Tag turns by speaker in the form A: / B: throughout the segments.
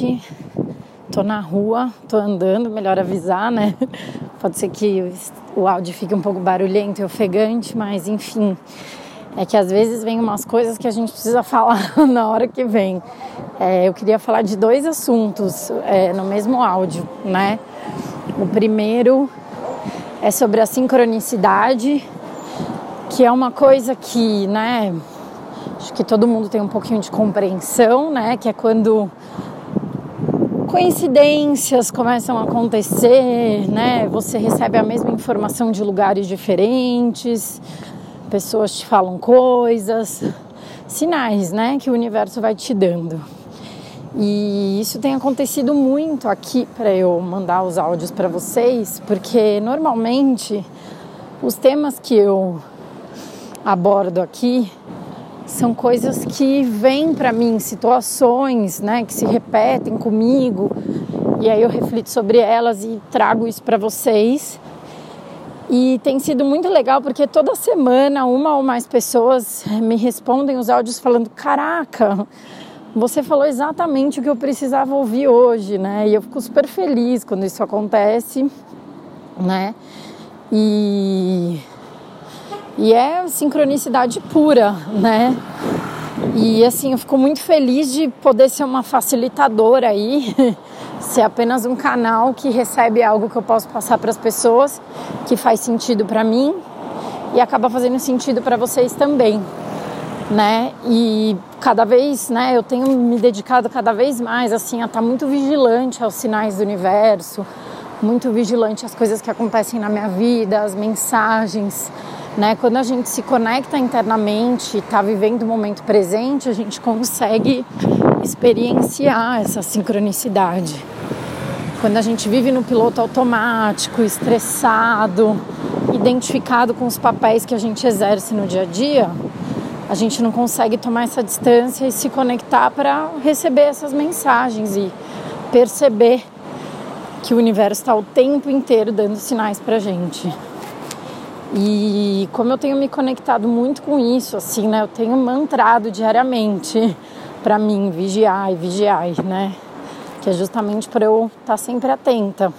A: noite, tô na rua, tô andando, melhor avisar, né? Pode ser que o áudio fique um pouco barulhento e ofegante, mas enfim, é que às vezes vem umas coisas que a gente precisa falar na hora que vem. É, eu queria falar de dois assuntos é, no mesmo áudio, né? O primeiro é sobre a sincronicidade, que é uma coisa que, né, acho que todo mundo tem um pouquinho de compreensão, né, que é quando coincidências começam a acontecer, né? Você recebe a mesma informação de lugares diferentes, pessoas te falam coisas, sinais, né, que o universo vai te dando. E isso tem acontecido muito aqui para eu mandar os áudios para vocês, porque normalmente os temas que eu abordo aqui são coisas que vêm para mim, situações, né, que se repetem comigo, e aí eu reflito sobre elas e trago isso para vocês. E tem sido muito legal porque toda semana uma ou mais pessoas me respondem os áudios falando: "Caraca, você falou exatamente o que eu precisava ouvir hoje, né? E eu fico super feliz quando isso acontece, né? E, e é sincronicidade pura, né? E assim, eu fico muito feliz de poder ser uma facilitadora aí, ser apenas um canal que recebe algo que eu posso passar para as pessoas, que faz sentido para mim e acaba fazendo sentido para vocês também né? E cada vez, né, eu tenho me dedicado cada vez mais assim a estar tá muito vigilante aos sinais do universo, muito vigilante às coisas que acontecem na minha vida, as mensagens, né? Quando a gente se conecta internamente, está vivendo o momento presente, a gente consegue experienciar essa sincronicidade. Quando a gente vive no piloto automático, estressado, identificado com os papéis que a gente exerce no dia a dia, a gente não consegue tomar essa distância e se conectar para receber essas mensagens e perceber que o universo está o tempo inteiro dando sinais para gente. E como eu tenho me conectado muito com isso, assim, né? Eu tenho mantrado diariamente para mim vigiar e vigiar, né? Que é justamente para eu estar tá sempre atenta.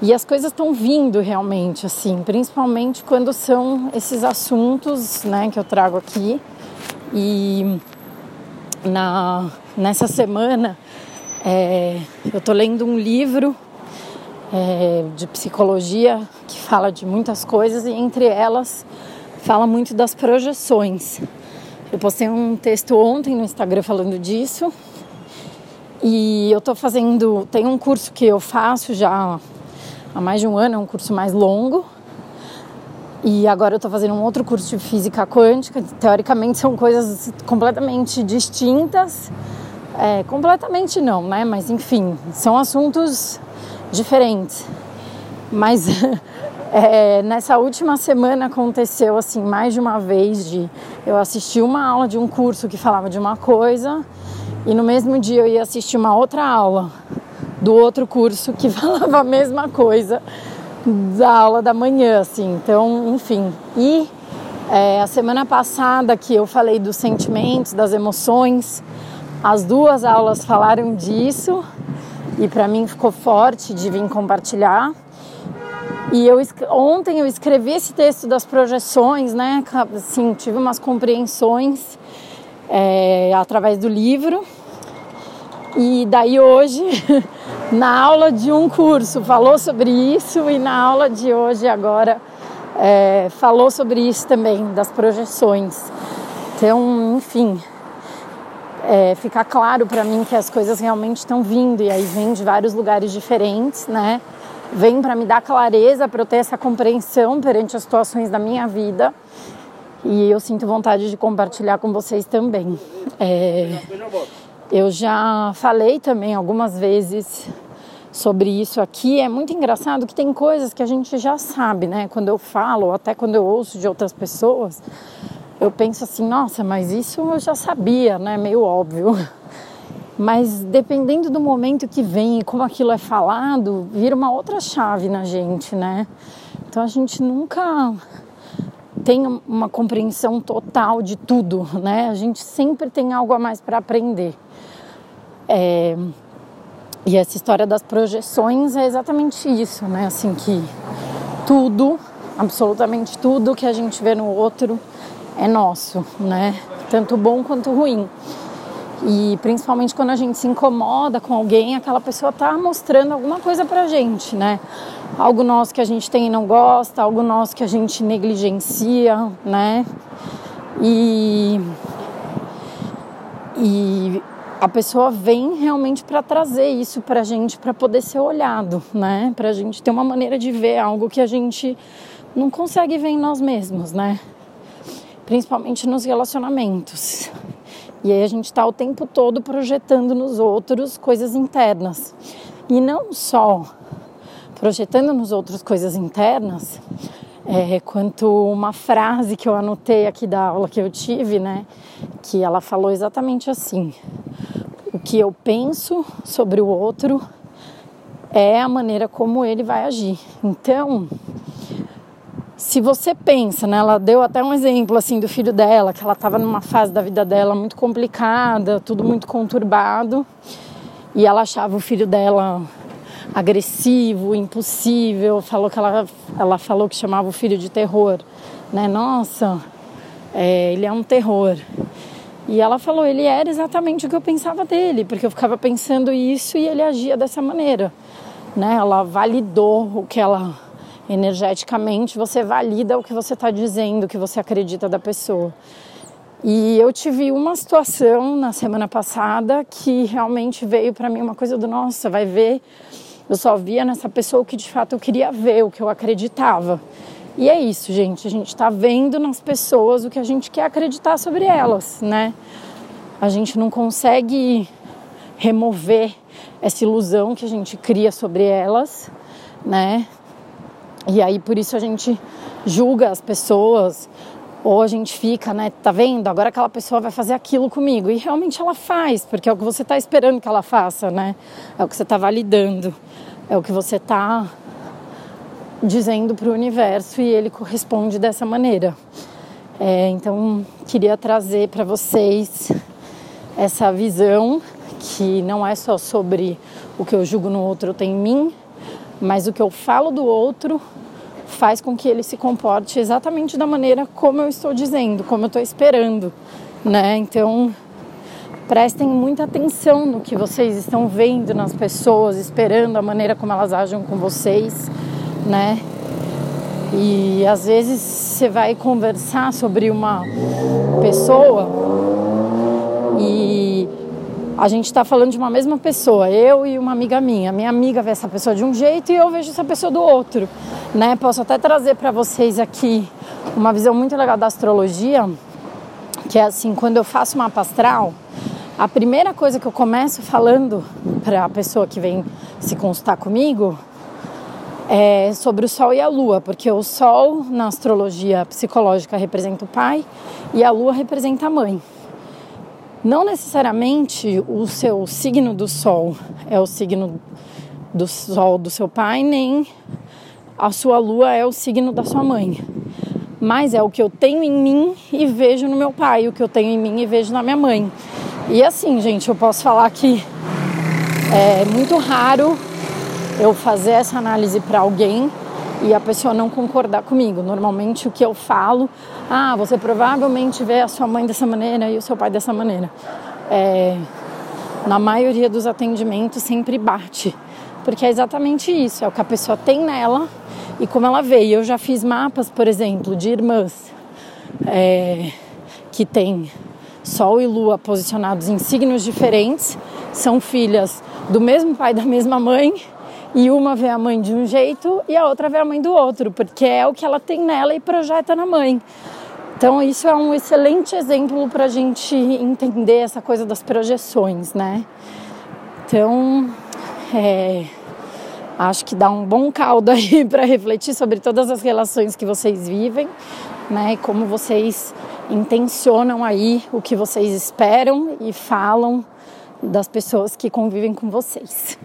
A: E as coisas estão vindo realmente, assim, principalmente quando são esses assuntos, né, que eu trago aqui. E na, nessa semana é, eu estou lendo um livro é, de psicologia que fala de muitas coisas e entre elas fala muito das projeções. Eu postei um texto ontem no Instagram falando disso e eu estou fazendo, tem um curso que eu faço já há mais de um ano, é um curso mais longo. E agora eu estou fazendo um outro curso de física quântica. Teoricamente são coisas completamente distintas. É, completamente não, né? Mas enfim, são assuntos diferentes. Mas é, nessa última semana aconteceu assim mais de uma vez de eu assistir uma aula de um curso que falava de uma coisa e no mesmo dia eu ia assistir uma outra aula do outro curso que falava a mesma coisa da aula da manhã, assim. Então, enfim. E é, a semana passada que eu falei dos sentimentos, das emoções, as duas aulas falaram disso e para mim ficou forte de vir compartilhar. E eu ontem eu escrevi esse texto das projeções, né? Assim, tive umas compreensões é, através do livro. E daí hoje na aula de um curso falou sobre isso e na aula de hoje agora é, falou sobre isso também, das projeções. Então, enfim, é, ficar claro para mim que as coisas realmente estão vindo e aí vem de vários lugares diferentes, né? Vem para me dar clareza, para eu ter essa compreensão perante as situações da minha vida e eu sinto vontade de compartilhar com vocês também. É, eu já falei também algumas vezes sobre isso aqui. É muito engraçado que tem coisas que a gente já sabe, né? Quando eu falo, até quando eu ouço de outras pessoas, eu penso assim, nossa, mas isso eu já sabia, né? Meio óbvio. Mas dependendo do momento que vem e como aquilo é falado, vira uma outra chave na gente, né? Então a gente nunca tem uma compreensão total de tudo, né? A gente sempre tem algo a mais para aprender. É, e essa história das projeções é exatamente isso, né? Assim que tudo, absolutamente tudo que a gente vê no outro é nosso, né? Tanto bom quanto ruim. E principalmente quando a gente se incomoda com alguém, aquela pessoa tá mostrando alguma coisa pra gente, né? Algo nosso que a gente tem e não gosta, algo nosso que a gente negligencia, né? E, e a pessoa vem realmente para trazer isso para a gente, para poder ser olhado, né? Para a gente ter uma maneira de ver algo que a gente não consegue ver em nós mesmos, né? Principalmente nos relacionamentos. E aí a gente está o tempo todo projetando nos outros coisas internas. E não só projetando nos outros coisas internas, é, quanto uma frase que eu anotei aqui da aula que eu tive, né? Que ela falou exatamente assim: o que eu penso sobre o outro é a maneira como ele vai agir. Então, se você pensa, né, ela deu até um exemplo assim do filho dela, que ela estava numa fase da vida dela muito complicada, tudo muito conturbado, e ela achava o filho dela agressivo, impossível, falou que ela, ela falou que chamava o filho de terror, né? Nossa, é, ele é um terror. E ela falou, ele era exatamente o que eu pensava dele, porque eu ficava pensando isso e ele agia dessa maneira, né? Ela validou o que ela energeticamente você valida o que você está dizendo, o que você acredita da pessoa. E eu tive uma situação na semana passada que realmente veio para mim uma coisa do nossa, vai ver eu só via nessa pessoa o que de fato eu queria ver, o que eu acreditava. E é isso, gente. A gente está vendo nas pessoas o que a gente quer acreditar sobre elas, né? A gente não consegue remover essa ilusão que a gente cria sobre elas, né? E aí por isso a gente julga as pessoas, ou a gente fica, né, tá vendo? Agora aquela pessoa vai fazer aquilo comigo. E realmente ela faz, porque é o que você está esperando que ela faça, né? É o que você está validando, é o que você está dizendo para o universo e ele corresponde dessa maneira. É, então, queria trazer para vocês essa visão que não é só sobre o que eu julgo no outro tem em mim, mas o que eu falo do outro faz com que ele se comporte exatamente da maneira como eu estou dizendo, como eu estou esperando, né? Então, prestem muita atenção no que vocês estão vendo nas pessoas, esperando a maneira como elas agem com vocês, né? E às vezes você vai conversar sobre uma pessoa a gente está falando de uma mesma pessoa, eu e uma amiga minha. Minha amiga vê essa pessoa de um jeito e eu vejo essa pessoa do outro, né? Posso até trazer para vocês aqui uma visão muito legal da astrologia, que é assim, quando eu faço mapa astral, a primeira coisa que eu começo falando para a pessoa que vem se consultar comigo é sobre o Sol e a Lua, porque o Sol na astrologia psicológica representa o pai e a Lua representa a mãe. Não necessariamente o seu signo do Sol é o signo do Sol do seu pai, nem a sua Lua é o signo da sua mãe. Mas é o que eu tenho em mim e vejo no meu pai, o que eu tenho em mim e vejo na minha mãe. E assim, gente, eu posso falar que é muito raro eu fazer essa análise para alguém e a pessoa não concordar comigo. Normalmente o que eu falo, ah, você provavelmente vê a sua mãe dessa maneira e o seu pai dessa maneira. É, na maioria dos atendimentos sempre bate, porque é exatamente isso, é o que a pessoa tem nela e como ela vê. Eu já fiz mapas, por exemplo, de irmãs é, que têm Sol e Lua posicionados em signos diferentes, são filhas do mesmo pai da mesma mãe e uma vê a mãe de um jeito e a outra vê a mãe do outro, porque é o que ela tem nela e projeta na mãe. Então, isso é um excelente exemplo para a gente entender essa coisa das projeções, né? Então, é, acho que dá um bom caldo aí para refletir sobre todas as relações que vocês vivem, né? Como vocês intencionam aí o que vocês esperam e falam das pessoas que convivem com vocês.